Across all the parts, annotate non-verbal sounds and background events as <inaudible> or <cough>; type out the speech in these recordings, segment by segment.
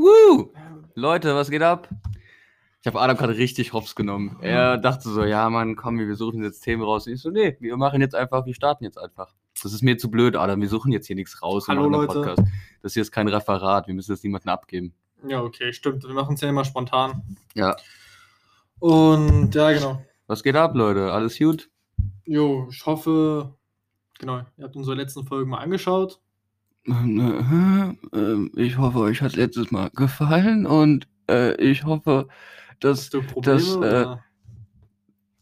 Woo! Leute, was geht ab? Ich habe Adam gerade richtig hops genommen. Er dachte so, ja Mann, komm, wir suchen jetzt Themen raus. Und ich so, nee, wir machen jetzt einfach, wir starten jetzt einfach. Das ist mir zu blöd, Adam. Wir suchen jetzt hier nichts raus Hallo, Leute. Podcast. Das hier ist kein Referat. Wir müssen das niemandem abgeben. Ja, okay, stimmt. Wir machen es ja immer spontan. Ja. Und ja, genau. Was geht ab, Leute? Alles gut? Jo, ich hoffe, genau, ihr habt unsere letzten Folgen mal angeschaut. Ähm, Ich hoffe, euch hat letztes Mal gefallen und äh, ich hoffe, dass. Hast du Probleme? das, äh?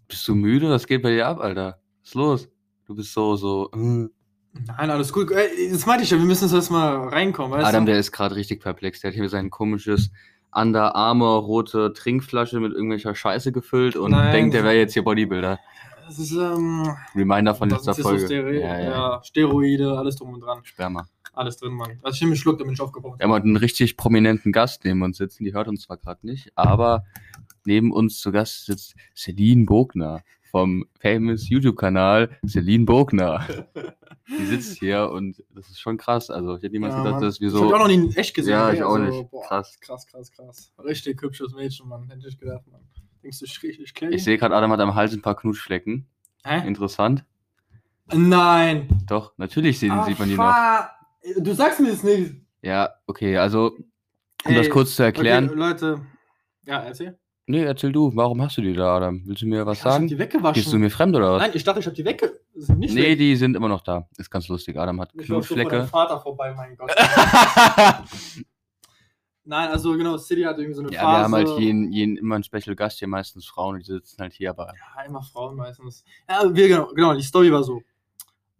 Bist du müde? Was geht bei dir ab, Alter? Was ist los? Du bist so, so. äh. Nein, alles gut. Ey, Das meinte ich ja, wir müssen jetzt erstmal reinkommen, weißt Adam, du? der ist gerade richtig perplex. Der hat hier sein komisches Under Armour rote Trinkflasche mit irgendwelcher Scheiße gefüllt und Nein. denkt, der wäre jetzt hier Bodybuilder. Das ist, ähm, Reminder von letzter Folge. Ja, ja, ja. Steroide, alles drum und dran. Sperma. Alles drin, Mann. Also ich nehme einen Schluck, damit ich aufgebaut Wir haben heute einen richtig prominenten Gast neben uns sitzen. Die hört uns zwar gerade nicht, aber neben uns zu Gast sitzt Celine Bogner vom famous YouTube-Kanal Celine Bogner. Die sitzt hier und das ist schon krass. Also ich hätte niemals Ja, gedacht, Mann. dass wir Ich hab so. auch noch nie in echt gesehen. Ja, ich auch nicht. Boah, Krass. krass. Krass, krass, Richtig hübsches Mädchen, Mann. Hätte ich gedacht, Mann. Denkst du, ich richtig klein? Ich sehe gerade, Adam hat am Hals ein paar Knutschflecken. Hä? Interessant. Nein. Doch, natürlich sehen, Ah, sieht man die noch. Du sagst mir das nicht. Ja, okay, also, um Ey, das kurz zu erklären. Okay, Leute. Ja, erzähl. Nee, erzähl du, warum hast du die da, Adam? Willst du mir was Ja, Ich hab sagen? die weggewaschen. Gehst du mir fremd oder was? Nein, ich dachte, ich hab die wegge... Nicht nee, weg. die sind immer noch da. Ist ganz lustig. Adam hat Ich Knutschflecke. Vater vorbei, mein Gott. <laughs> <laughs> Nein, also genau, City hat irgendwie so eine ja, Phase. wir haben halt jeden, jeden immer einen Special Gast hier, meistens Frauen, und die sitzen halt hier, aber Ja, immer Frauen meistens. Ja, wir, genau, genau, die Story war so.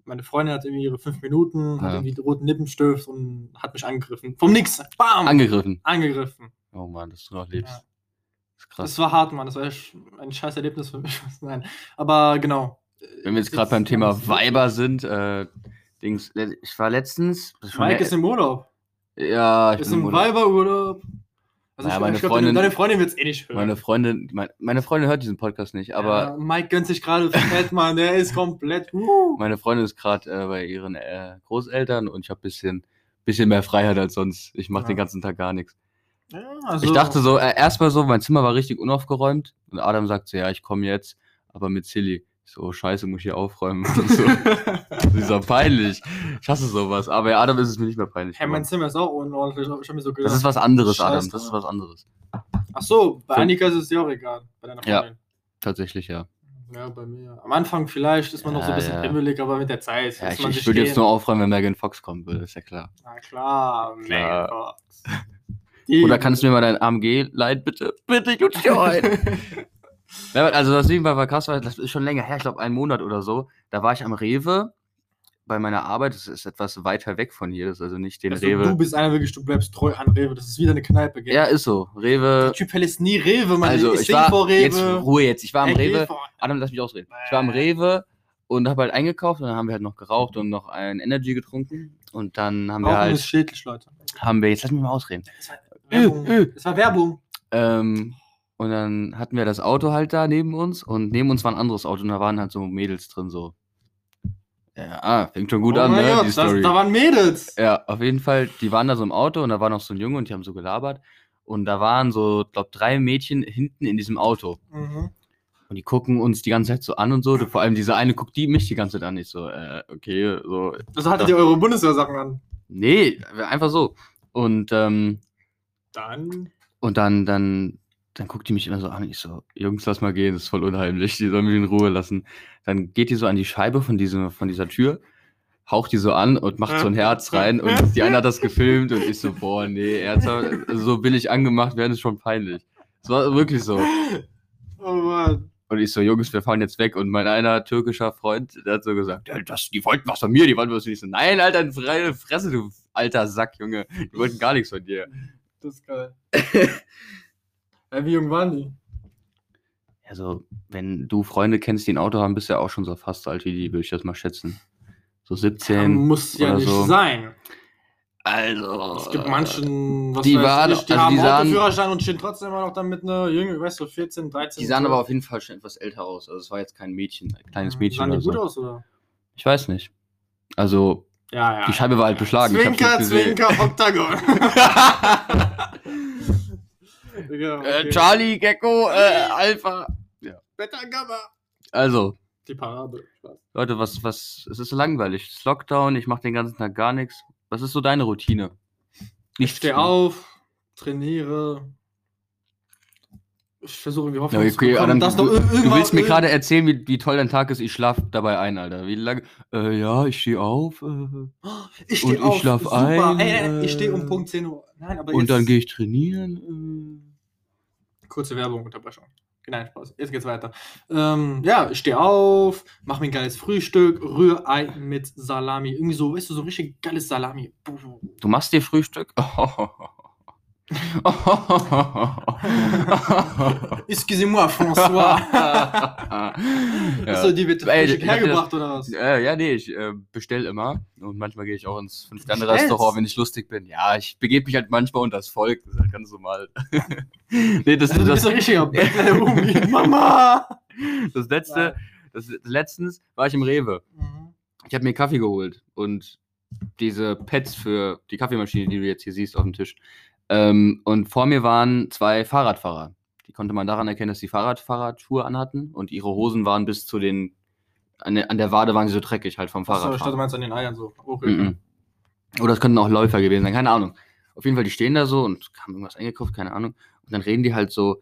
Meine Freundin hat irgendwie ihre fünf Minuten, hat Ja. irgendwie den roten Lippenstift und hat mich angegriffen. Vom Nix. Bam! angegriffen. angegriffen. Oh Mann, dass du noch lebst. Ja. ist krass. Das war hart, Mann. Das war echt ein scheiß Erlebnis für mich. <laughs> Nein. Aber genau. Wenn wir jetzt gerade beim Thema Weiber sind, äh, Dings, ich war letztens. das Mike ist im Urlaub. Ja, ich Ist bin im Urlaub. Weiberurlaub. Also Ja, ich, meine ich glaub, Freundin- deine, Freundin wird es eh nicht hören. Meine Freundin, mein, meine Freundin hört diesen Podcast nicht, aber ja, Mike gönnt sich gerade fett, Mann. Der ist komplett. Uh. meine Freundin ist gerade äh, bei ihren äh, Großeltern und ich habe bisschen, bisschen mehr Freiheit als sonst. Ich mache Ja. den ganzen Tag gar nichts. Ja, also, Ich dachte so, äh, erstmal so, mein Zimmer war richtig unaufgeräumt und Adam sagt so, ja, ich komme jetzt, aber mit Silly. So, oh, scheiße, muss ich hier aufräumen. <laughs> So. Das ist so peinlich. Ich hasse sowas. Aber ja, Adam ist es mir nicht mehr peinlich. Hey, mein. Zimmer ist auch unordentlich. Ich hab mir so gedacht. das ist was anderes, Scheiß Adam. Das ist was anderes. Ach so, bei Für- Annika ist es dir auch egal. Bei deiner Ja. Freundin. Tatsächlich, ja. Ja, bei mir. Am Anfang vielleicht ist man noch so ein Ja, bisschen ja. himmelig, aber mit der Zeit Ja, ich, ich würde jetzt nur aufräumen, wenn Megan Fox kommen würde, ist ja klar. Na klar. Megan Fox. <laughs> Oder kannst du mir mal dein AMG leihen, bitte? Bitte, ich dir ein. Ja, also das Ding war krass, weil das ist schon länger her, ich glaube einen Monat oder so. Da war ich am Rewe bei meiner Arbeit. Das ist etwas weiter weg von hier, das ist also nicht den also, Rewe. du bist einer wirklich, du bleibst treu an Rewe. Das ist wieder eine Kneipe, gell? ja, ist so. Der Rewe. Typ verlässt nie Rewe, man. Also ich war vor Rewe. jetzt Ruhe jetzt. Ich war am Rewe. vor- Adam, lass mich ausreden. Ich war am Rewe und habe halt eingekauft und dann haben wir halt noch geraucht und noch ein Energy getrunken und dann haben wir Rauchen ist halt schädlich, Leute. haben wir jetzt lass mich mal ausreden. Das war Werbung. Äh, äh. Das war Werbung. Ähm, und dann hatten wir das Auto halt da neben uns und neben uns war ein anderes Auto und da waren halt so Mädels drin, so. Ja, ah, fängt schon gut oh an, ne? Gott, die das, Story. da waren Mädels. ja, auf jeden Fall, die waren da so im Auto und da war noch so ein Junge und die haben so gelabert. Und da waren so, glaub, drei Mädchen hinten in diesem Auto. Mhm. Und die gucken uns die ganze Zeit so an und so. Vor allem diese eine guckt die mich die ganze Zeit an. Ich so, äh, okay, so. Also hattet ihr eure Bundeswehr-Sachen an. Nee, einfach so. Und, ähm, Dann. Und dann, dann, dann guckt die mich immer so an. Ich so, Jungs, lass mal gehen, das ist voll unheimlich. Die sollen mich in Ruhe lassen. Dann geht die so an die Scheibe von, diesem, von dieser Tür, haucht die so an und macht so ein Herz rein. Und die eine hat das gefilmt und ich so, boah, nee, ernsthaft, so billig angemacht werden ist schon peinlich. Es war wirklich so. Oh Mann. Und ich so, Jungs, wir fahren jetzt weg. Und mein einer türkischer Freund, der hat so gesagt, ja, das, die wollten was von mir, die wollten was von mir. Ich so, nein, Alter, in freie Fresse, du alter Sack, Junge. Die wollten gar nichts von dir. Das ist geil. <laughs> ja, wie jung waren die? Also, wenn du Freunde kennst, die ein Auto haben, bist du ja auch schon so fast so alt wie die, würde ich das mal schätzen. So 17. muss ja nicht so. sein. Also. Es gibt manchen, was die weiß waren- ich, die also haben die sahen- Autoführerschein und stehen trotzdem immer noch dann mit einer Jüngere, weißt du, 14, 13. Die sahen aber auf jeden Fall schon etwas älter aus. Also, es war jetzt kein Mädchen, ein kleines Mädchen. Sahen die gut so. aus, oder? Ich weiß nicht. Also, Ja, ja. die Scheibe war halt beschlagen. hab's Zwinker, nicht <laughs> <laughs> Äh, Charlie, Gecko, äh, Alpha. Beta Gamma. Also, Die Parabel. Leute, was, was, es ist langweilig. Es ist Lockdown, ich mache den ganzen Tag gar nichts. Was ist so deine Routine? Ich stehe auf, trainiere. Ich versuche irgendwie Ja, Hoffnung zu okay, bekommen, Adam, dass du, du willst mir ir- gerade erzählen, wie, wie toll dein Tag ist. Ich schlaf dabei ein, Alter. Wie lange? Äh, ja, ich stehe auf. Äh, Ich und stehe ich auf. schlaf super. ein, Ey, ey, ich stehe um äh, Punkt 10 Uhr. Nein, aber und jetzt, dann gehe ich trainieren. Kurze Werbung, Unterbrechung. Nein, Spaß. Jetzt geht's weiter. Ähm, ja, ich stehe auf, mach mir ein geiles Frühstück, Rührei mit Salami. Irgendwie so, weißt du, so richtig geiles Salami. Du machst dir Frühstück? <laughs> <laughs> Excusez-moi, François. <laughs> ja. Achso, die wird Ey, ich hergebracht oder was? Äh, ja, nee, ich äh, bestell immer. Und manchmal gehe ich auch ins? Fünf-Sterne-Restaurant, wenn ich lustig bin. Ja, ich begebe mich halt manchmal unter das Volk. Das ist halt ganz normal. <laughs> nee, das, Also, du das, ein richtiger. Mama! das letzte, das, letztens war ich im Rewe. Mhm. Ich habe mir Kaffee geholt und diese Pads für die Kaffeemaschine, die du jetzt hier siehst auf dem Tisch. Ähm, und vor mir waren zwei Fahrradfahrer. Die konnte man daran erkennen, dass die Fahrradfahrerschuhe anhatten und ihre Hosen waren bis zu den, an der, an der Wade waren sie so dreckig halt vom Achso, ich dachte, meinst an den Eiern so. Okay. Mhm. Oder es könnten auch Läufer gewesen sein, keine Ahnung. Auf jeden Fall, die stehen da so und haben irgendwas eingekauft, keine Ahnung. Und dann reden die halt so,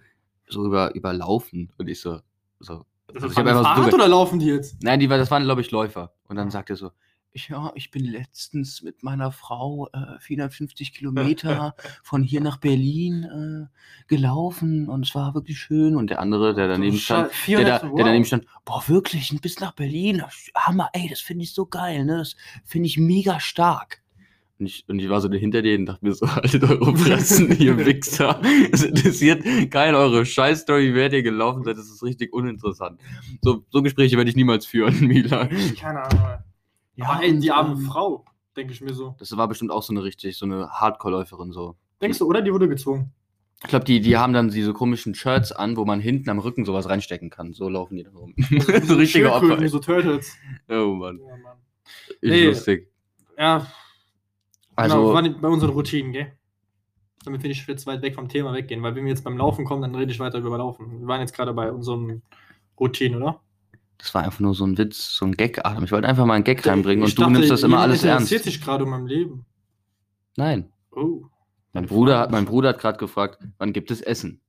so über, über Laufen. Und ich so, so. Also ich so Fahrrad drüber- oder laufen die jetzt? Nein, die, das waren, glaube ich, Läufer. Und dann sagt er so, ja, ich bin letztens mit meiner Frau äh, 450 Kilometer <laughs> von hier nach Berlin äh, gelaufen und es war wirklich schön. Und der andere, der daneben stand, der, da, der daneben stand, boah, wirklich, bis nach Berlin, Hammer, ey, das finde ich so geil, ne? Das finde ich mega stark. Und ich, und ich war so hinter denen und dachte mir so, <laughs> haltet eure Fressen, ihr <laughs> Wichser. Es interessiert keiner eure Scheißstory, wer ihr gelaufen seid, das ist richtig uninteressant. So, so Gespräche werde ich niemals führen, Mila. Keine Ahnung. Ja, aber und, die arme ähm, Frau, denke ich mir so. Das war bestimmt auch so eine richtig, so eine Hardcore-Läuferin so. Denkst du, oder? Die wurde gezwungen. Ich glaube, die, die haben dann diese komischen Shirts an, wo man hinten am Rücken sowas reinstecken kann. So laufen die da rum. <laughs> so richtige Opfer. So Turtles. Oh Mann. Ja, Mann. Ist Nee. lustig. Ja, Also, genau, wir waren bei unseren Routinen, gell? Damit wir nicht jetzt weit weg vom Thema weggehen, weil wenn wir jetzt beim Laufen kommen, dann rede ich weiter über Laufen. Wir waren jetzt gerade bei unseren Routinen, oder? Das war einfach nur so ein Witz, so ein Gag, Adam. Ich wollte einfach mal einen Gag reinbringen Ich und du dachte, nimmst das immer alles ernst. interessiert sich gerade um mein Leben. Nein. Oh. Mein Bruder, hat- mein Bruder hat gerade gefragt, wann gibt es Essen?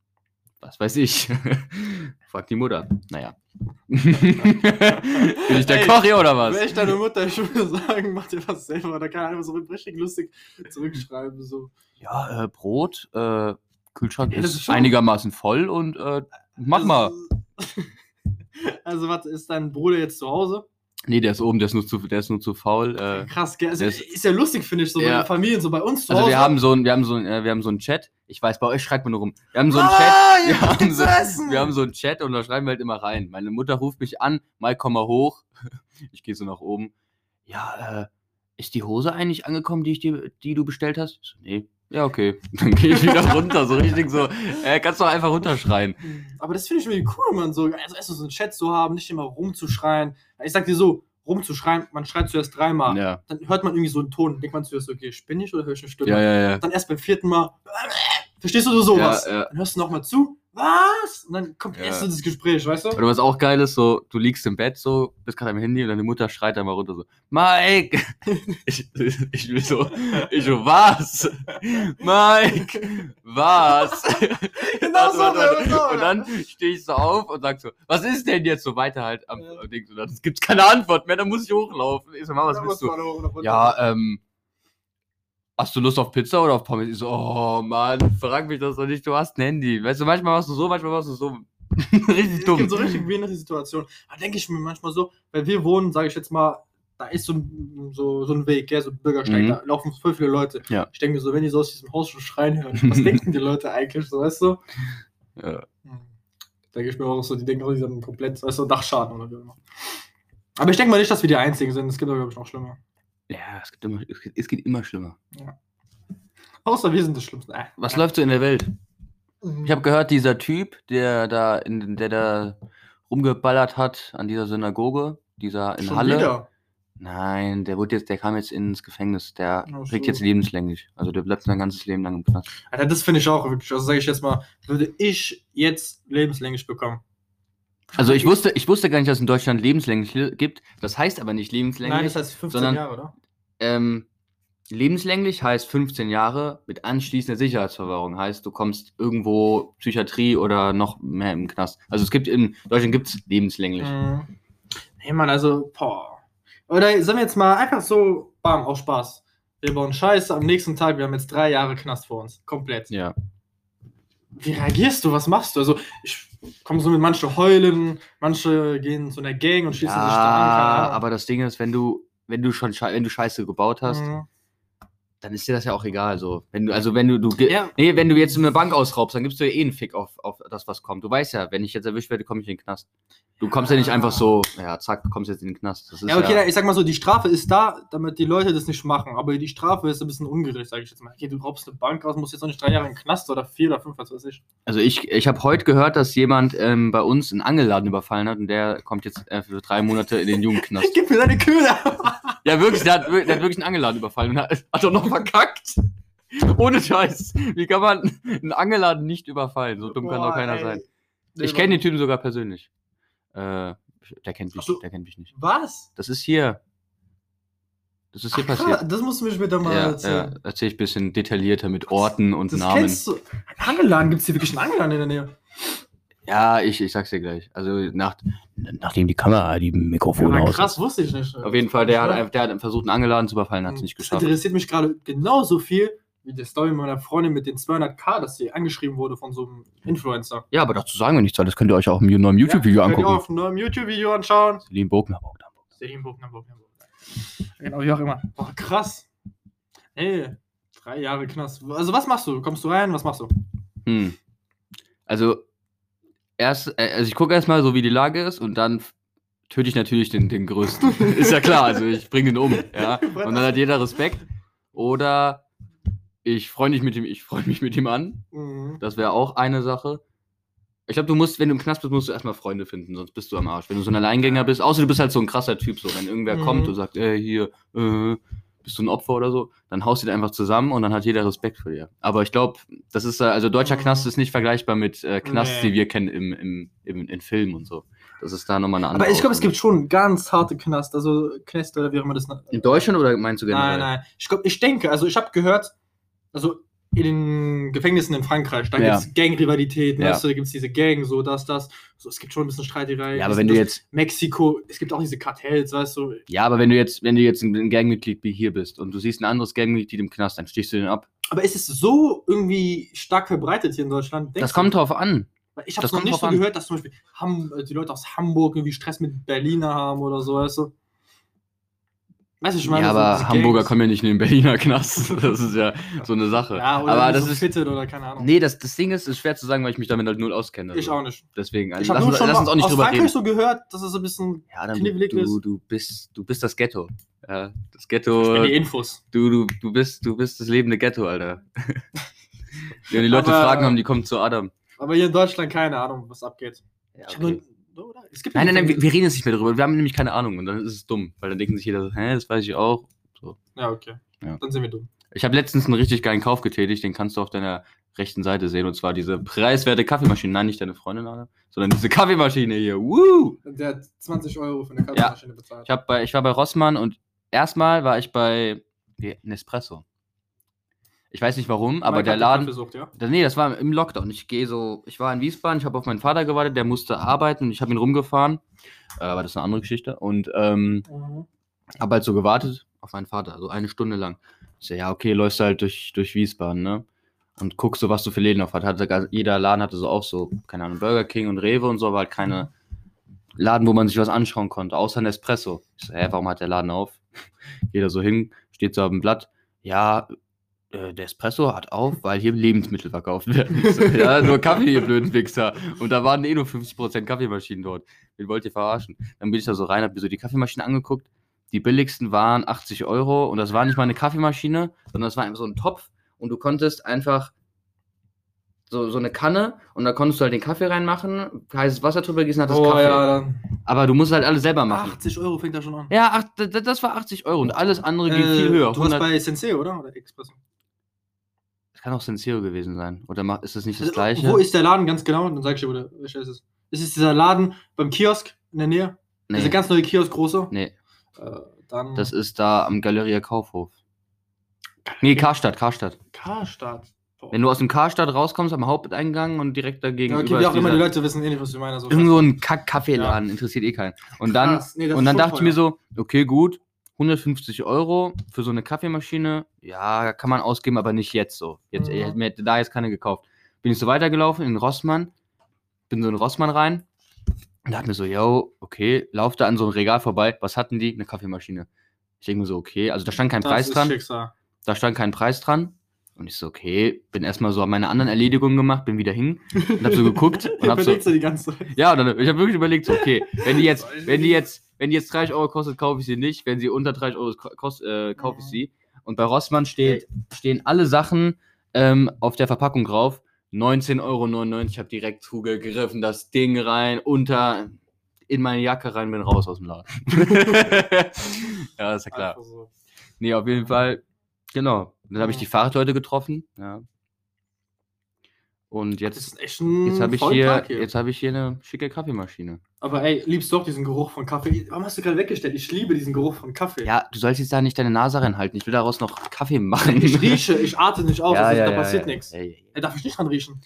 Was weiß ich? <laughs> Fragt die Mutter. Naja. <laughs> Bin ich der Koch hier oder was? Wäre ich deine Mutter, <laughs> ich würde sagen, mach dir was selber. Da kann er einfach so richtig lustig zurückschreiben. So. Ja, äh, Brot, äh, Kühlschrank Ja, ist, ist einigermaßen voll und äh, mach mal. Also, was ist dein Bruder jetzt zu Hause? Nee, der ist oben, der ist nur zu, der ist nur zu faul. Äh, Krass, gell? Also, das- ist ja lustig, finde ich, so Ja. bei Familien, so bei uns zu also Hause. wir haben so ein, wir haben so ein, äh, wir haben so einen Chat. Ich weiß, bei euch schreibt man nur rum. Wir haben so einen Ah, Chat. Wir haben, so, wir haben so einen Chat und da schreiben wir halt immer rein. Meine Mutter ruft mich an, mal komm mal hoch. <laughs> Ich gehe so nach oben. Ja, äh, ist die Hose eigentlich angekommen, die ich dir, die du bestellt hast? Ich so, nee. Ja, okay. <laughs> Dann gehe ich wieder runter, so richtig so. Äh, kannst du einfach runterschreien. Aber das finde ich irgendwie cool, man, so, also erst so einen Chat zu haben, nicht immer rumzuschreien. Ich sag dir so, rumzuschreien, man schreit zuerst dreimal. Ja. Dann hört man irgendwie so einen Ton, denkt man zuerst, okay, spinne ich oder höre ich eine Stimme? Ja, ja, ja. Dann erst beim vierten Mal, verstehst du sowas? Ja, ja. Dann hörst du nochmal zu, was? Und dann kommt Ja. erst so das Gespräch, weißt du? Oder was auch geil ist, so, du liegst im Bett so, bist gerade am Handy und deine Mutter schreit einmal runter so, Mike! <laughs> Ich, ich will so, ich so, was? Mike! Was? Genau so, genau so. Und dann stehe ich so auf und sag so, was ist denn jetzt so weiter halt am Ja. Ding? Und dann gibt's keine Antwort mehr, dann muss ich hochlaufen. Ich so, Mama, was willst du? Ja, ähm, hast du Lust auf Pizza oder auf Pommes? Ich so, oh Mann, frag mich das doch nicht, du hast ein Handy. Weißt du, manchmal machst du so, manchmal machst du so. <laughs> Richtig Es dumm. gibt so richtig behinderte Situationen. Da denke ich mir manchmal so, weil wir wohnen, sage ich jetzt mal, da ist so ein, so, so ein Weg, ja, so ein Bürgersteig, Mhm. da laufen voll viele Leute. Ja. Ich denke mir so, wenn die so aus diesem Haus schon schreien hören, was denken die Leute eigentlich, so, weißt du? <laughs> Ja. Denke ich mir auch so, die denken auch, die sind komplett, weißt du, Dachschaden oder wie auch immer. Aber ich denke mal nicht, dass wir die Einzigen sind. Es gibt aber, glaube ich, noch schlimmer. Ja, es, gibt immer, es, geht, immer schlimmer. Außer wir sind das Schlimmste. Äh. Was läuft so in der Welt? Ich habe gehört, dieser Typ, der da, in, der da rumgeballert hat an dieser Synagoge, dieser in Schon Halle. wieder. Nein, der wurde jetzt, der kam jetzt ins Gefängnis. Der Ach kriegt so. jetzt lebenslänglich. Also der bleibt sein ganzes Leben lang im Knast. Alter, das finde ich auch wirklich. Also sage ich jetzt mal, würde ich jetzt lebenslänglich bekommen. Also ich wusste, ich wusste gar nicht, dass es in Deutschland lebenslänglich li- gibt. Das heißt aber nicht lebenslänglich. Nein, das heißt 15 sondern- Jahre, oder? ähm, lebenslänglich heißt 15 Jahre mit anschließender Sicherheitsverwahrung. Heißt, du kommst irgendwo Psychiatrie oder noch mehr im Knast. Also es gibt in Deutschland gibt es lebenslänglich. Mhm. Nee, Mann, also, boah. Oder sagen wir jetzt mal einfach so, bam, auf Spaß. Wir bauen Scheiße, am nächsten Tag, wir haben jetzt drei Jahre Knast vor uns. Komplett. Ja. Wie reagierst du? Was machst du? Also, ich komme so mit manche heulen, manche gehen zu einer Gang und schießen sich da an. Ja, aber das Ding ist, wenn du, wenn du schon wenn du Scheiße gebaut hast, Mhm. Dann ist dir das ja auch egal. So. Wenn du, also wenn du, du Ja. nee, wenn du jetzt eine Bank ausraubst, dann gibst du ja eh einen Fick auf, auf das, was kommt. Du weißt ja, wenn ich jetzt erwischt werde, komme ich in den Knast. Du kommst ja nicht einfach so, ja, zack, kommst jetzt in den Knast. Ja, okay, na, ich sag mal so, die Strafe ist da, damit die Leute das nicht machen. Aber die Strafe ist ein bisschen ungerecht, sage ich jetzt mal. Okay, du raubst eine Bank aus, musst jetzt noch nicht drei Jahre in den Knast oder vier oder fünf, was weiß ich. Also ich, ich habe heute gehört, dass jemand ähm, bei uns einen Angelladen überfallen hat und der kommt jetzt äh, für drei Monate in den Jugendknast. <laughs> Gib mir deine Köder! ja, wirklich, der hat, der hat wirklich einen Angeladen überfallen und hat, hat doch noch verkackt. <laughs> Ohne Scheiß. Wie kann man einen Angeladen nicht überfallen? So dumm kann doch keiner sein. Ich kenne den Typen sogar persönlich. Äh, der kennt mich, so. der kennt mich nicht. Was? Das ist hier. Das ist hier Ach, passiert. Das musst du mir später mal Ja, ja, erzählen. erzähle ich ein bisschen detaillierter mit Orten und Das Namen. kennst du. Ein Angeladen? Gibt es hier wirklich einen Angeladen in der Nähe? Ja, ich, ich sag's dir gleich. Also nach, nachdem die Kamera die Mikrofone Ja, aus. krass, wusste ich nicht. Auf jeden Fall, der hat, einfach- der hat versucht, einen Angeladen zu überfallen, hat es nicht Das geschafft. interessiert mich gerade genauso viel wie die Story meiner Freundin mit den 200k, dass sie angeschrieben wurde von so einem Influencer. Ja, aber dazu sagen wir nichts, weil das könnt ihr euch auch im neuen YouTube-Video ja, könnt ihr angucken. auf einem neuen YouTube-Video anschauen. Celine Bogner, Bogner, Bogner. Selim Burgner, Burgner, Burgner. Genau, wie auch immer. Boah, krass. Ey, drei Jahre Knast. Also, was machst du? Kommst du rein? Was machst du? Hm. Also, erst, äh, also ich gucke erstmal so, wie die Lage ist und dann töte ich natürlich den, den Größten. <laughs> ist ja klar, also ich bringe den um. Ja? <laughs> Und dann hat jeder Respekt. Oder ich freue mich mit ihm, ich freue mich mit ihm an. Mhm. Das wäre auch eine Sache. Ich glaube, du musst, wenn du im Knast bist, musst du erstmal Freunde finden, sonst bist du am Arsch. Wenn du so ein Alleingänger bist, außer du bist halt so ein krasser Typ, so, wenn irgendwer Mhm. kommt und sagt, ey, hier, äh, bist du ein Opfer oder so, dann haust du dir einfach zusammen und dann hat jeder Respekt vor dir. Aber ich glaube, das ist, äh, also deutscher Mhm. Knast ist nicht vergleichbar mit äh, Knasts, Nee. die wir kennen im, im, im, in Filmen und so. Das ist da nochmal eine andere Aber ich glaube, es gibt schon ganz harte Knast, also Knäste oder wie auch immer das. In Deutschland oder meinst du generell? Nein, nein. Ich glaube, ich denke, also ich habe gehört, also in den Gefängnissen in Frankreich, da Ja. gibt es Gang-Rivalitäten, Ja. weißt du, da gibt es diese Gang, so das, das. So, es gibt schon ein bisschen Streiterei. Ja, aber wenn du jetzt, Mexiko, es gibt auch diese Kartells, weißt du. ja, aber wenn du jetzt, wenn du jetzt ein, Gangmitglied wie hier bist und du siehst ein anderes Gangmitglied im Knast, dann stichst du den ab. Aber ist es so irgendwie stark verbreitet hier in Deutschland? Denkst Das du? kommt drauf an. Ich habe noch nicht so an. gehört, dass zum Beispiel Ham äh, die Leute aus Hamburg irgendwie Stress mit Berliner haben oder so, weißt du? Weißt du, ich meine, ja, aber Hamburger Gangs. kommen ja nicht in den Berliner Knast. <laughs> Das ist ja so eine Sache. Ja, oder aber das so ist. fitted oder keine Ahnung. Nee, das, das Ding ist, ist schwer zu sagen, weil ich mich damit halt null auskenne. ich auch nicht. Deswegen, also Ich habe lass, nur uns- schon lass uns mal auch nicht aus drüber Frankreich reden. so gehört, dass es ein bisschen. Ja, dann, du, ist. du, bist, du bist das Ghetto. Ja, das Ich Ghetto. bin die Infos. Du, du, du, bist, du bist das lebende Ghetto, Alter. <laughs> Wenn die Leute Aber- Fragen haben, die kommen zu Adam. Aber hier in Deutschland keine Ahnung, was abgeht. Ja, Ich hab nur, oder? Nein, nein, nein, wir, wir reden jetzt nicht mehr darüber. Wir haben nämlich keine Ahnung und dann ist es dumm, weil dann denken sich jeder so, hä, das weiß ich auch. Ja, okay. Ja. Dann sind wir dumm. Ich habe letztens einen richtig geilen Kauf getätigt, den kannst du auf deiner rechten Seite sehen und zwar diese preiswerte Kaffeemaschine. Nein, nicht deine Freundin, Alter, sondern diese <laughs> Kaffeemaschine hier. Woo! Der hat 20 Euro für eine Kaffeemaschine bezahlt. Ich, hab bei, ich war bei Rossmann und erstmal war ich bei Nespresso. Ich weiß nicht warum, aber Mike der Laden. Gesucht, ja? Nee, das war im Lockdown. Ich gehe so, ich war in Wiesbaden, ich habe auf meinen Vater gewartet, der musste arbeiten und ich habe ihn rumgefahren. Äh, aber das ist eine andere Geschichte. Und ähm, habe halt so gewartet auf meinen Vater, also eine Stunde lang. Ich so, ja, okay, läufst du halt durch, durch Wiesbaden, ne? Und guckst so, was du für Läden auf hat. Hatte, jeder Laden hatte so auch so, keine Ahnung, Burger King und Rewe und so, aber halt keine Laden, wo man sich was anschauen konnte, außer Nespresso. Ich so, hä, warum hat der Laden auf? <laughs> Jeder so hin, steht so auf dem Blatt. Ja, äh, der Espresso hat auf, weil hier Lebensmittel verkauft werden. <laughs> So, ja, nur Kaffee, ihr blöden Wichser. Und da waren eh nur 50% Kaffeemaschinen dort. Wen wollt ihr verarschen? Dann bin ich da so rein, hab mir so die Kaffeemaschine angeguckt. Die billigsten waren 80 Euro und das war nicht mal eine Kaffeemaschine, sondern das war einfach so ein Topf und du konntest einfach so, so eine Kanne und da konntest du halt den Kaffee reinmachen, heißes Wasser drüber gießen, hat das Oh Kaffee. ja. Aber du musst halt alles selber machen. 80 Euro fängt da schon an. Ja, ach, das war 80 Euro und alles andere geht Äh, viel höher. Du warst 100 bei Sensei, oder? Oder Expresso? Kann auch Senseo gewesen sein. Oder ist das nicht das Also, gleiche? Wo ist der Laden ganz genau? Dann sag ich dir, welcher ist es? Ist es dieser Laden beim Kiosk in der Nähe? nee, Dieser ganz neue Kiosk, große? nee, Äh, dann. das ist da am Galeria Kaufhof. Nee, Karstadt, Karstadt. Karstadt. Boah. Wenn du aus dem Karstadt rauskommst am Haupteingang und direkt dagegen ja, okay, wie auch immer die Leute wissen eh nicht, was du meinst. Also, Irgend so ein Kack-Kaffeeladen, interessiert eh keinen. Und dann, Krass. Nee, und dann dachte ich mir so, okay, gut, 150 Euro für so eine Kaffeemaschine, ja, kann man ausgeben, aber nicht jetzt so. Jetzt, Mhm. ich hätte mir hätte da jetzt keine gekauft. Bin ich so weitergelaufen in Rossmann, bin so in Rossmann rein und dachte mir so, yo, okay, lauf da an so ein Regal vorbei, was hatten die? Eine Kaffeemaschine. Ich denke mir so, okay, also da stand kein das Preis dran, Schicksal. da stand kein Preis dran. Und ich so, okay, bin erstmal so meine anderen Erledigungen gemacht, bin wieder hin und hab so geguckt <laughs> und hab so, die ganze Zeit. ja, und dann, ich habe wirklich überlegt, so, okay, wenn die jetzt, <laughs> wenn die jetzt, wenn die jetzt 30 Euro kostet, kaufe ich sie nicht. Wenn sie unter 30 Euro kostet, äh, kaufe ich sie. Und bei Rossmann steht, stehen alle Sachen ähm, auf der Verpackung drauf. 19,99 Euro. Ich habe direkt zugegriffen, das Ding rein, unter, in meine Jacke rein, bin raus aus dem Laden. <laughs> ja, ist ja klar. So. Nee, auf jeden Fall, genau. Dann habe ich die Fahrradleute getroffen. Ja. Und jetzt, jetzt habe ich voller hier, Tag hier. jetzt habe ich hier eine schicke Kaffeemaschine. Aber ey, liebst du doch diesen Geruch von Kaffee? Warum hast du gerade weggestellt? Ich liebe diesen Geruch von Kaffee. Ja, du sollst jetzt da nicht deine Nase reinhalten. Ich will daraus noch Kaffee machen. Ich rieche, <laughs> ich atme nicht aus, ja, also, ja, da ja, passiert ja. nichts. Ja, ja, ja. Er darf ich nicht dran riechen.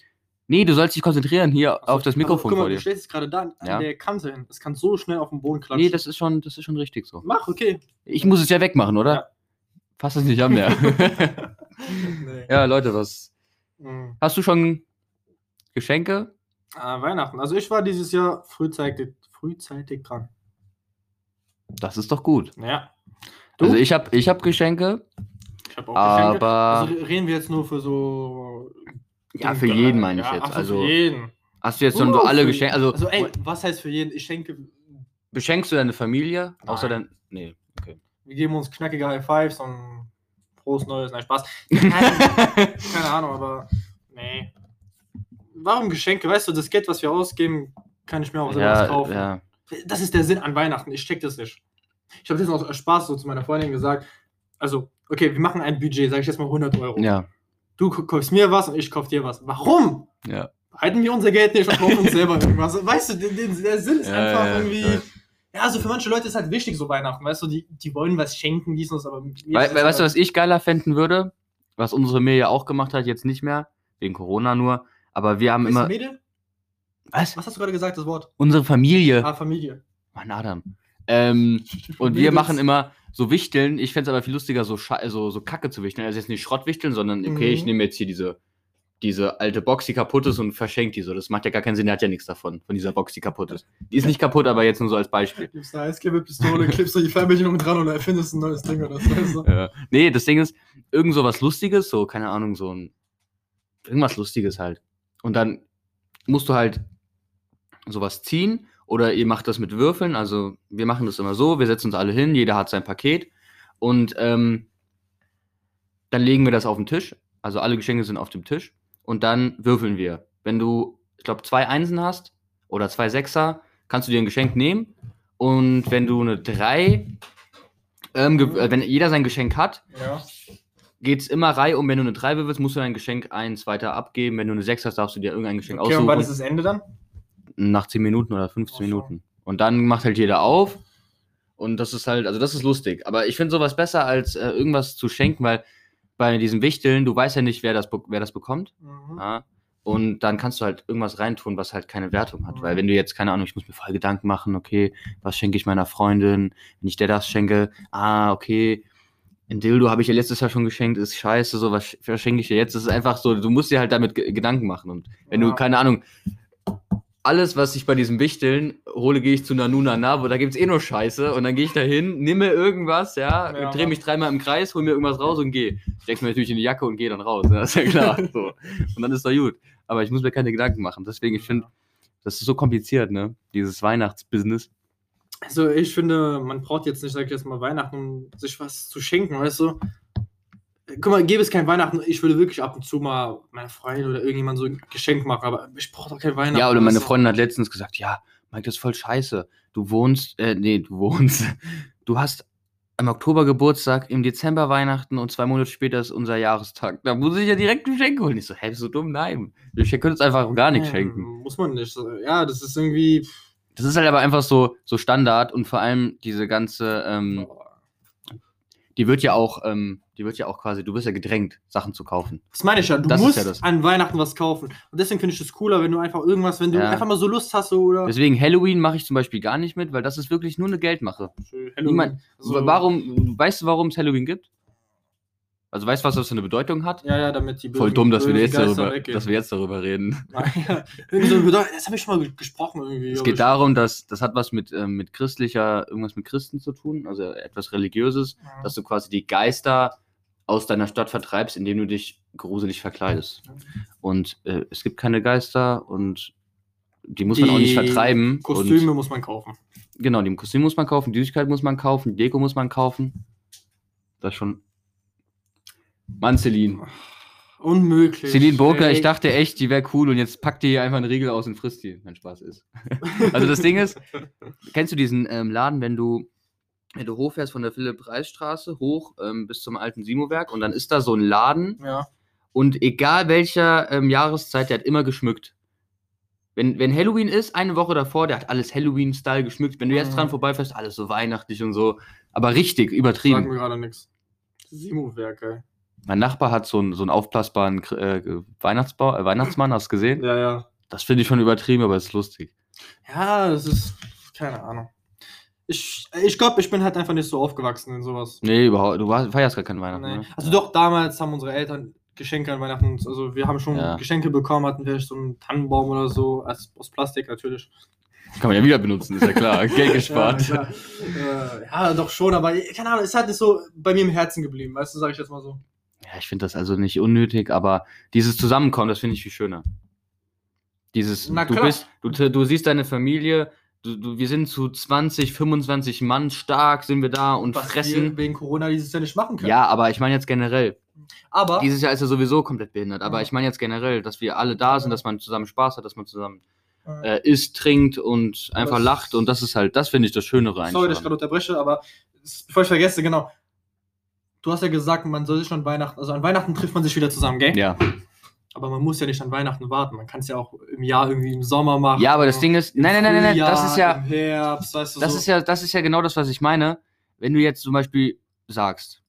Nee, du sollst dich konzentrieren hier Also, auf das Mikrofon guck mal, vor dir. Du stellst es gerade da an Ja. der Kante hin. Es kann so schnell auf den Boden klatschen. Nee, das ist schon, das ist schon richtig so. Mach, okay. Ich muss es ja wegmachen, oder? Ja. Fass es nicht an mehr. <laughs> nee. <laughs> ja, Leute, was. Mhm. Hast du schon Geschenke? Ah, Weihnachten. Also ich war dieses Jahr frühzeitig, frühzeitig dran. Das ist doch gut. Ja. Du? Also ich habe ich hab Geschenke, Ich hab auch Geschenke. aber Also reden wir jetzt nur für so. Ja, für jeden meine ich Ja, jetzt. ach so, Also- für jeden. hast du jetzt schon so Uh, alle für- Geschenke? Also, Also ey, was heißt für jeden? Ich schenke, beschenkst du deine Familie? Außer Nein. dein. Nee, okay. wir geben uns knackige High Fives und frohes Neues. Nein, Spaß. <laughs> Keine, keine Ahnung, aber nee. Warum Geschenke? Weißt du, das Geld, was wir ausgeben, kann ich mir auch was ja, kaufen. ja. Das ist der Sinn an Weihnachten. Ich check das nicht. Ich habe das auch aus Spaß so zu meiner Freundin gesagt. Also, okay, wir machen ein Budget, sage ich jetzt mal 100 Euro. Ja, Du kaufst mir was und ich kauf dir was. Warum? ja. Halten wir unser Geld nicht und kaufen uns selber irgendwas. Weißt du, den, den, der Sinn ist Ja, einfach ja, irgendwie. ja. Ja, also für manche Leute ist halt wichtig so Weihnachten, weißt du, die, die wollen was schenken, dies und das, aber. mir das weißt du, was ich geiler fänden würde? Was unsere Familie auch gemacht hat, jetzt nicht mehr, wegen Corona nur. Aber wir haben du, immer. Mädel? Was? Was hast du gerade gesagt, das Wort? Unsere Familie. Ah, Familie. Mann, Adam. Ähm, <laughs> und wir machen immer so Wichteln. Ich fände es aber viel lustiger, so, so, so Kacke zu wichteln. Also jetzt nicht Schrottwichteln, sondern okay, Mhm. ich nehme jetzt hier diese, diese alte Box, die kaputt ist und verschenke die so. Das macht ja gar keinen Sinn, der hat ja nichts davon, von dieser Box, die kaputt ist. Die ist nicht kaputt, aber jetzt nur so als Beispiel. Gibst eine Eiskleberpistole, klippst du die Fernbedienung dran und erfindest ein neues Ding oder so. du? Ja. Nee, das Ding ist, irgend so was Lustiges, so, keine Ahnung, so ein. Irgendwas Lustiges halt. Und dann musst du halt sowas ziehen oder ihr macht das mit Würfeln. Also, wir machen das immer so: wir setzen uns alle hin, jeder hat sein Paket und ähm, dann legen wir das auf den Tisch. Also, alle Geschenke sind auf dem Tisch und dann würfeln wir. Wenn du, ich glaube, zwei Einsen hast oder zwei Sechser, kannst du dir ein Geschenk nehmen. Und wenn du eine drei, ähm, äh, wenn jeder sein Geschenk hat, Ja. Geht es immer Reihe um. Wenn du eine 3 willst, musst du dein Geschenk eins weiter abgeben. Wenn du eine 6 hast, darfst du dir irgendein Geschenk Okay, und aussuchen. wann ist das Ende dann? Nach 10 Minuten oder 15 Ach so. Minuten. Und dann macht halt jeder auf. Und das ist halt, also das ist lustig. Aber ich finde sowas besser, als äh, irgendwas zu schenken, weil bei diesen Wichteln, du weißt ja nicht, wer das, wer das bekommt. Mhm. Ja? Und dann kannst du halt irgendwas reintun, was halt keine Wertung hat. Mhm. Weil wenn du jetzt, keine Ahnung, ich muss mir voll Gedanken machen, okay, was schenke ich meiner Freundin? Wenn ich der das schenke, ah, okay, ein Dildo habe ich ja letztes Jahr schon geschenkt, ist scheiße, so was verschenke ich dir jetzt. Das ist einfach so, du musst dir halt damit Ge- Gedanken machen. Und wenn Ja. du, keine Ahnung, alles, was ich bei diesem Wichteln hole, gehe ich zu Nanuna Na, wo da gibt es eh nur Scheiße. Und dann gehe ich da hin, nimm mir irgendwas, ja, Ja, drehe mich dreimal im Kreis, hol mir irgendwas raus und gehe. Steck's mir natürlich in die Jacke und gehe dann raus. Ja, ist ja klar. <laughs> so. Und dann ist doch gut. Aber ich muss mir keine Gedanken machen. Deswegen, ich finde, das ist so kompliziert, ne? Dieses Weihnachtsbusiness. Also ich finde, man braucht jetzt nicht, sag ich jetzt mal, Weihnachten, um sich was zu schenken, weißt du? Guck mal, gäbe es kein Weihnachten, ich würde wirklich ab und zu mal meiner Freundin oder irgendjemand so ein Geschenk machen, aber ich brauche doch kein Weihnachten. Ja, oder meine Freundin hat letztens gesagt, ja, Mike, das ist voll scheiße. Du wohnst, äh, nee, du wohnst, <laughs> du hast im Oktober Geburtstag, im Dezember Weihnachten und zwei Monate später ist unser Jahrestag. Da muss ich ja direkt ein Geschenk holen. Ich so, hä, bist du dumm? Nein. Wir können uns einfach gar nichts Ja, schenken. Muss man nicht. Ja, das ist irgendwie. Das ist halt aber einfach so, so Standard und vor allem diese ganze, ähm, die wird ja auch, ähm, die wird ja auch quasi, du wirst ja gedrängt, Sachen zu kaufen. Das meine ich ja, du Das musst ja das. an Weihnachten was kaufen. Und deswegen finde ich es cooler, wenn du einfach irgendwas, wenn du Ja. einfach mal so Lust hast, so, oder. Deswegen Halloween mache ich zum Beispiel gar nicht mit, weil das ist wirklich nur eine Geldmache. Halloween. Niemand- Also- Warum, weißt du, warum es Halloween gibt? Also weißt du, was das für eine Bedeutung hat? Ja, ja, damit die Voll bösen- dumm, dass wir, jetzt Geister darüber, weggehen. dass wir jetzt darüber reden. <laughs> ja, irgendwie so eine Bedeutung, das habe ich schon mal ge- gesprochen irgendwie. Es geht darum, dass das hat was mit, ähm, mit christlicher, irgendwas mit Christen zu tun, also etwas Religiöses, Ja. dass du quasi die Geister aus deiner Stadt vertreibst, indem du dich gruselig verkleidest. Und äh, es gibt keine Geister und die muss man auch nicht vertreiben. Kostüme Und, muss man kaufen. genau, die Kostüme muss man kaufen, Süßigkeit muss man kaufen, Deko muss man kaufen. Das schon. Mann, Celine. Unmöglich. Celine Ey, ich dachte echt, die wäre cool und jetzt packt die hier einfach einen Riegel aus und frisst die. Mein Spaß ist. <laughs> Also das Ding ist, kennst du diesen ähm, Laden, wenn du, wenn du hochfährst von der Philipp-Reis-Straße hoch ähm, bis zum alten Simo-Werk und dann ist da so ein Laden Ja. und egal welcher ähm, Jahreszeit, der hat immer geschmückt. Wenn, wenn Halloween ist, eine Woche davor, der hat alles Halloween-Style geschmückt. Wenn du jetzt Mhm. dran vorbeifährst, alles so weihnachtlich und so. Aber richtig, Sagen übertrieben. mir gerade nichts. Simo-Werk, ey. Mein Nachbar hat so einen, so einen aufblasbaren äh, Weihnachtsbau, äh, Weihnachtsmann, hast du gesehen? Ja, ja. Das finde ich schon übertrieben, aber es ist lustig. Ja, das ist. Keine Ahnung. Ich, ich glaube, ich bin halt einfach nicht so aufgewachsen in sowas. Nee, überhaupt. Du feierst gar keinen Weihnachten. Nee. Ne? Also doch, damals haben unsere Eltern Geschenke an Weihnachten. Also wir haben schon Ja. Geschenke bekommen, hatten vielleicht so einen Tannenbaum oder so, als, aus Plastik natürlich. Kann man ja wieder benutzen, ist ja klar. <laughs> Geld gespart. Ja, klar. äh, ja, doch schon, aber keine Ahnung, es hat nicht so bei mir im Herzen geblieben, weißt du, sag ich jetzt mal so. Ja, ich finde das also nicht unnötig, aber dieses Zusammenkommen, das finde ich viel schöner. Dieses, du bist, du, du siehst deine Familie, du, du, wir sind zu 20, 25 Mann stark, sind wir da und Was wir fressen. wegen Corona dieses Jahr nicht machen können. Ja, aber ich meine jetzt generell. aber Dieses Jahr ist ja sowieso komplett behindert, aber Ja. ich meine jetzt generell, dass wir alle da sind, dass man zusammen Spaß hat, dass man zusammen äh, äh, isst, trinkt und einfach es- lacht und das ist halt, das finde ich das Schönere sorry, dass ich gerade unterbreche, aber bevor ich vergesse, genau. Du hast ja gesagt, man soll sich an Weihnachten, also an Weihnachten trifft man sich wieder zusammen, gell? Ja. Aber man muss ja nicht an Weihnachten warten. Man kann es ja auch im Jahr irgendwie im Sommer machen. ja, aber das Ding ist, nein, nein, nein, nein, das ist ja, Im Herbst, weißt du Das so. ist ja, das ist ja genau das, was ich meine. Wenn du jetzt zum Beispiel sagst,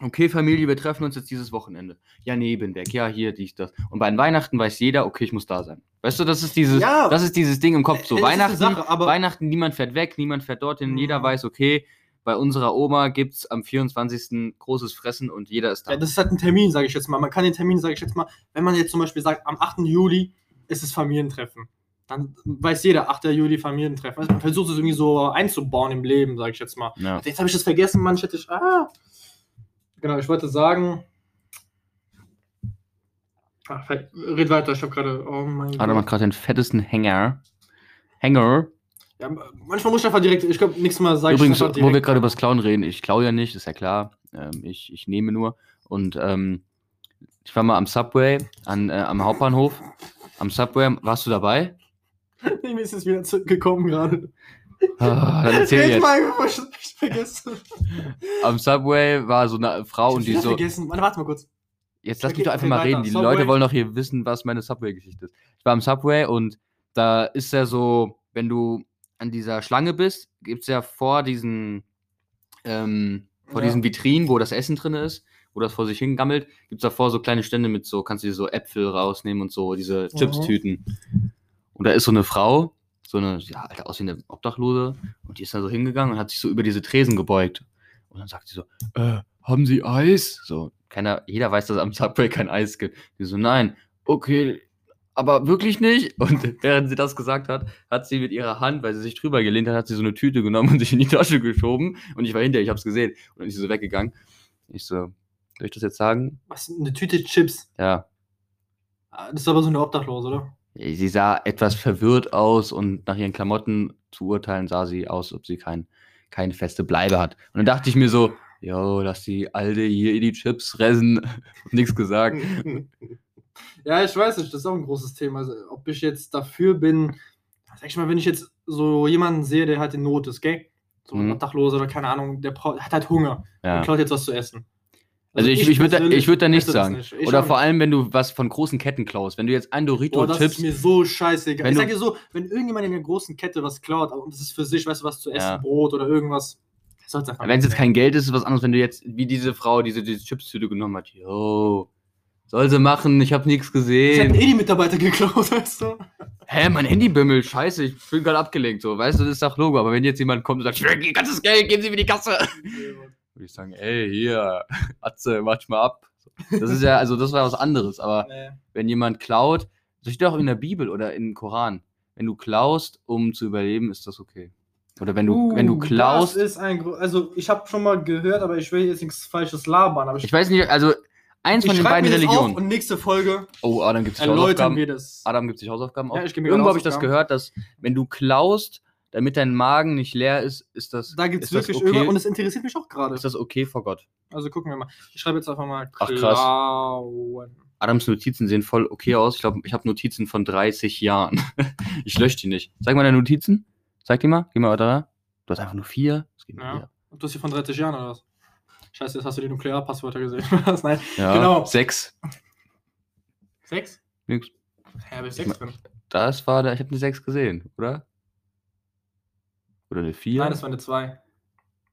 okay, Familie, wir treffen uns jetzt dieses Wochenende. Ja, Nebenberg, ja, hier, dies, das. Und bei den Weihnachten weiß jeder, okay, ich muss da sein. Weißt du, das ist dieses, Ja. das ist dieses Ding im Kopf. So Weihnachten, Sache, Weihnachten, niemand fährt weg, niemand fährt dorthin, Mhm. jeder weiß, okay, bei unserer Oma gibt es am 24. großes Fressen und jeder ist da. Ja, das ist halt ein Termin, sage ich jetzt mal. Man kann den Termin, sage ich jetzt mal, wenn man jetzt zum Beispiel sagt, am 8. Juli ist es Familientreffen. Dann weiß jeder, 8. Juli Familientreffen. Also man versucht es irgendwie so einzubauen im Leben, sage ich jetzt mal. ja. Jetzt habe ich das vergessen, Mann. Ich hätte ich. Ah. Genau, ich wollte sagen. Ach, red weiter, ich habe gerade. Oh mein Adam hat gerade den fettesten Hänger. Hänger. Ja, manchmal muss ich einfach direkt. Ich glaube, nächstes Mal sage ich Übrigens, wo wir gerade über das Klauen reden, ich klaue ja nicht, ist ja klar. Ähm, ich, ich nehme nur. Und ähm, ich war mal am Subway, an, äh, am Hauptbahnhof. Am Subway, warst du dabei? Mir ist es wieder zurückgekommen gerade. Ah, dann <laughs> erzähl Red jetzt. mal, ich ich vergesse. Am Subway war so eine Frau und ich die so. vergessen. Warte, warte mal kurz. Jetzt lass mich doch einfach mal weiter. reden. Die Subway. Leute wollen doch hier wissen, was meine Subway-Geschichte ist. Ich war am Subway und da ist ja so, wenn du an dieser Schlange bist, gibt es ja vor diesen, ähm, vor Ja. diesen Vitrinen, wo das Essen drin ist, wo das vor sich hingammelt, gibt es davor so kleine Stände mit so, kannst du dir so Äpfel rausnehmen und so, diese Mhm. Chips-Tüten. Und da ist so eine Frau, so eine, ja, Alter, aus wie eine Obdachlose, und die ist da so hingegangen und hat sich so über diese Tresen gebeugt. Und dann sagt sie so, äh, haben Sie Eis? So, keiner, jeder weiß, dass es am Subway kein Eis gibt. Die so, nein, okay, aber wirklich nicht. Und während sie das gesagt hat, hat sie mit ihrer Hand, weil sie sich drüber gelehnt hat, hat sie so eine Tüte genommen und sich in die Tasche geschoben. Und ich war hinter, ich hab's gesehen. Und dann ist sie so weggegangen. Ich so, soll ich das jetzt sagen? Was? Eine Tüte Chips. Ja. Ah, Das ist aber so eine Obdachlose, oder? Sie sah etwas verwirrt aus und nach ihren Klamotten zu urteilen sah sie aus, ob sie kein, keine feste Bleibe hat. Und dann dachte ich mir so, yo, lass die Alte hier die Chips fressen. <laughs> Nichts gesagt. <laughs> ja, ich weiß nicht, das ist auch ein großes Thema. Also, ob ich jetzt dafür bin, sag ich mal, wenn ich jetzt so jemanden sehe, der halt in Not ist, gell? So ein Mhm. Obdachloser oder keine Ahnung, der hat halt Hunger Ja. und klaut jetzt was zu essen. Also ich, ich würde da, ich würd da nichts das sagen. nicht. Ich Oder vor allem, wenn du was von großen Ketten klaust. Wenn du jetzt ein Dorito das Chips. ist mir so scheißegal. Wenn ich du- sag dir so, wenn irgendjemand in der großen Kette was klaut und das ist für sich, weißt du, was zu essen, Ja. Brot oder irgendwas, Wenn es jetzt kein Geld ist, ist was anderes, wenn du jetzt, wie diese Frau, diese, diese Chips-Tüte genommen hat. Yo, soll sie machen, ich habe nichts Ich hätte gesehen. eh die Mitarbeiter geklaut, <laughs> weißt du? Hä, mein Handy bimmelt, scheiße, ich bin gerade abgelenkt, so, weißt du, das ist doch Logo. Aber wenn jetzt jemand kommt und sagt, ich ganzes Geld, geben Sie mir die Kasse. <laughs> Würde ich sagen, ey, hier, Atze, mach mal ab. Das ist ja, also das war was anderes, aber <laughs> Nee. wenn jemand klaut, das steht auch in der Bibel oder im Koran, wenn du klaust, um zu überleben, ist das okay. Oder wenn du, wenn du Uh, klaust, Das ist ein, also ich habe schon mal gehört, aber ich will jetzt nichts Falsches labern. Aber ich, ich weiß nicht, also eins ich von den schreib beiden Religionen. und nächste Folge Oh, Adam gibt sich Hausaufgaben. wir das. Adam gibt sich Hausaufgaben auf. Ja, ich Irgendwo habe ich das gehört, dass wenn du klaust, damit dein Magen nicht leer ist, ist das, Da gibt es wirklich okay, über und es interessiert mich auch gerade. ist das okay vor Gott. Also gucken wir mal. Ich schreibe jetzt einfach mal Ach, krass. klauen. Adams Notizen sehen voll okay aus. Ich glaube, ich habe Notizen von 30 Jahren. <laughs> ich lösche die nicht. Zeig mal deine Notizen. Zeig die mal. Geh mal weiter da. Du hast einfach nur vier. Das geht Ja. ja. Du hast hier von 30 Jahren oder was? Scheiße, jetzt hast du die Nuklearpasswörter gesehen. <laughs> Nein. ja. Genau. Sechs. Sechs? Nix. Ja, habe ich sechs drin. Das war der. Ich habe eine sechs gesehen, oder? Oder eine vier? Nein, das war eine zwei.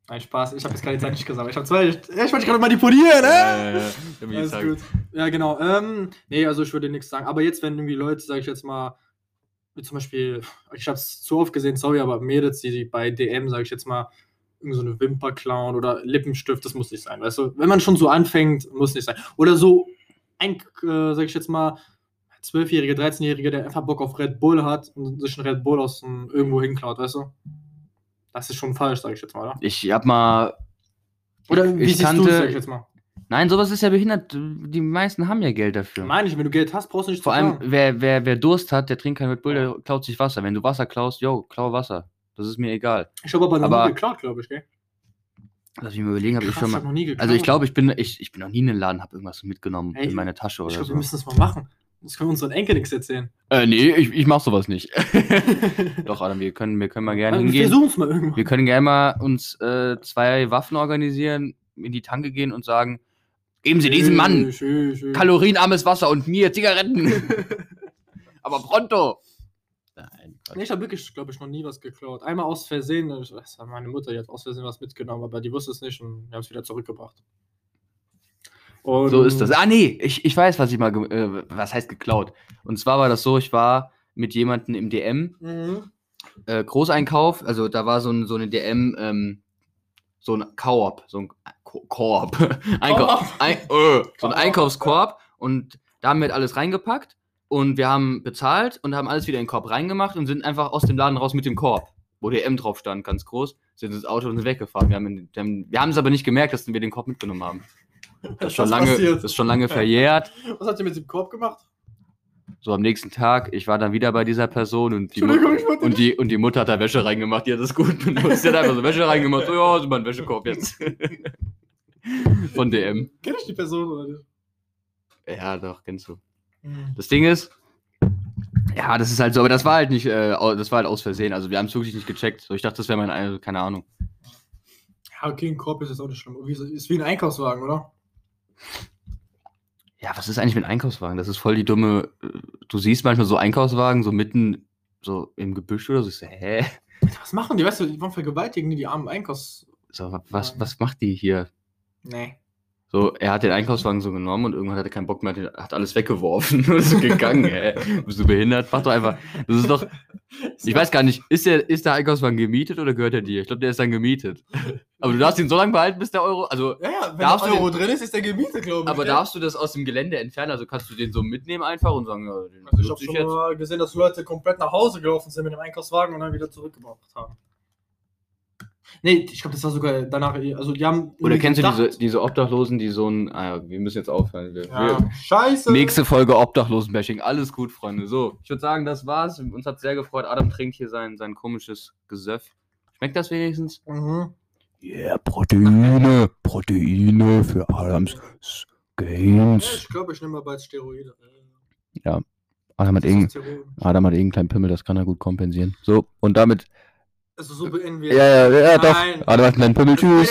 Nein, Spaß. Ich habe jetzt gerade die Zeit nicht gesagt. Ich habe zwei. Ich, ich wollte gerade manipulieren, ne? Ich hab mir Alles gut. Ja, genau. Ähm, nee, also ich würde nichts sagen. Aber jetzt, wenn irgendwie Leute, sage ich jetzt mal, wie zum Beispiel, ich habe es zu oft gesehen, sorry, aber Mädels, die bei DM, sage ich jetzt mal, so eine Wimper klauen oder Lippenstift, das muss nicht sein, weißt du? Wenn man schon so anfängt, muss nicht sein. Oder so ein, äh, sage ich jetzt mal, 12-Jähriger, 13-Jähriger, der einfach Bock auf Red Bull hat und sich einen Red Bull aus dem, irgendwo hinklaut, weißt du? Das ist schon falsch, sage ich jetzt mal, oder? Ich hab mal. Oder wie ich siehst du kannte- es, sag ich jetzt mal? Nein, sowas ist ja behindert. Die meisten haben ja Geld dafür. Meine ich, wenn du Geld hast, brauchst du nicht Vor zu allem, wer, wer, wer Durst hat, der trinkt kein Red Bull, der klaut sich Wasser. Wenn du Wasser klaust, yo, klau Wasser. Das ist mir egal. Ich habe aber noch aber- nie geklaut, glaube ich, gell? Lass mich mal überlegen, habe ich schon ich mal. noch nie geklaut. Also ich glaube, ich bin, ich, ich bin noch nie in den Laden, habe irgendwas mitgenommen Ey, in meine Tasche Ich oder glaube, wir so. müssen das mal machen. Das können wir unseren Enkel nichts erzählen. Äh, nee, ich, ich mach sowas nicht. <laughs> Doch, Adam, wir können, wir können mal gerne Also, wir hingehen. versuchen es mal irgendwann. Wir können gerne mal uns äh, zwei Waffen organisieren, in die Tanke gehen und sagen, geben Sie diesem Mann Schön, schön. kalorienarmes Wasser und mir Zigaretten. <laughs> Aber pronto. Nein. Nee, ich habe wirklich, glaube ich, noch nie was geklaut. Einmal aus Versehen, ich weiß, meine Mutter die hat aus Versehen was mitgenommen, aber die wusste es nicht und wir haben es wieder zurückgebracht. Und So ist das. Ah, nee, ich, ich weiß, was ich mal, äh, was heißt geklaut. Und zwar war das so, ich war mit jemandem im DM, Mhm. äh, Großeinkauf, also da war so, ein, so eine DM, ähm, so ein Koop, so ein Ko- Korb, <laughs> Einkauf, ein, äh, so ein Korb, Einkaufskorb und da haben wir alles reingepackt und wir haben bezahlt und haben alles wieder in den Korb reingemacht und sind einfach aus dem Laden raus mit dem Korb, wo der M drauf stand, ganz groß, sind ins Auto und sind weggefahren. Wir haben, in- wir haben, es aber nicht gemerkt, dass wir den Korb mitgenommen haben. <laughs> Das ist schon, lange, passiert? das ist schon lange verjährt. Was habt ihr mit dem Korb gemacht? So am nächsten Tag, ich war dann wieder bei dieser Person und die, Mu Entschuldigung, ich wollte und die, und die Mutter hat da Wäsche reingemacht, die hat das gut benutzt. Die hat einfach so Wäsche reingemacht, so, ja, ist mal ein Wäschekorb jetzt. <laughs> Von DM. Kenn ich die Person oder nicht? Ja, doch, kennst du. Mhm. Das Ding ist, ja, das ist halt so, aber das war halt nicht, äh, das war halt aus Versehen. Also wir haben es wirklich nicht gecheckt. So, ich dachte, das wäre mein, also, keine Ahnung. Ja, okay, ein Korb ist jetzt auch nicht schlimm. Ist wie ein Einkaufswagen, oder? Ja, was ist eigentlich mit Einkaufswagen? Das ist voll die dumme. äh, Du siehst manchmal so Einkaufswagen so mitten so im Gebüsch oder so. Ich so, hä? Was machen die? Weißt du, die wollen vergewaltigen die, die armen Einkaufs... So, wa- was, was macht die hier? Nee. So, er hat den Einkaufswagen so genommen und irgendwann hat er keinen Bock mehr, hat hat alles weggeworfen <laughs> und ist so gegangen, hä? Bist du behindert? Mach doch einfach. Das ist doch. Ich weiß gar nicht, ist der, ist der Einkaufswagen gemietet oder gehört er dir? Ich glaube, der ist dann gemietet. Aber du darfst ihn so lange behalten, bis der Euro. Also, Ja, ja, wenn der Euro drin ist, ist der gemietet, glaube ich. aber gell? darfst du das aus dem Gelände entfernen? Also kannst du den so mitnehmen einfach und sagen, ja, den Also ich habe schon jetzt. mal gesehen, dass Leute komplett nach Hause gelaufen sind mit dem Einkaufswagen und dann wieder zurückgebracht haben. Nee, ich glaube, das war sogar danach. Also die haben Oder kennst gedacht, du diese, diese Obdachlosen, die so ein. Ah, wir müssen jetzt aufhören. Wir, ja. wir, Scheiße. Nächste Folge Obdachlosen-Bashing. Alles gut, Freunde. So, ich würde sagen, das war's. Uns hat sehr gefreut. Adam trinkt hier sein, sein komisches Gesöff. Schmeckt das wenigstens? Mhm. Yeah, Proteine. Proteine für Adams Gains. Ja, ich glaube, ich nehme mal bald Steroide. Ja. Adam hat, irgend, Adam hat irgendeinen kleinen Pimmel, das kann er gut kompensieren. So, und damit also so beenden wir. Ja, ja, ja, doch. Nein. Warte, du machst meinen Pimmeltüs.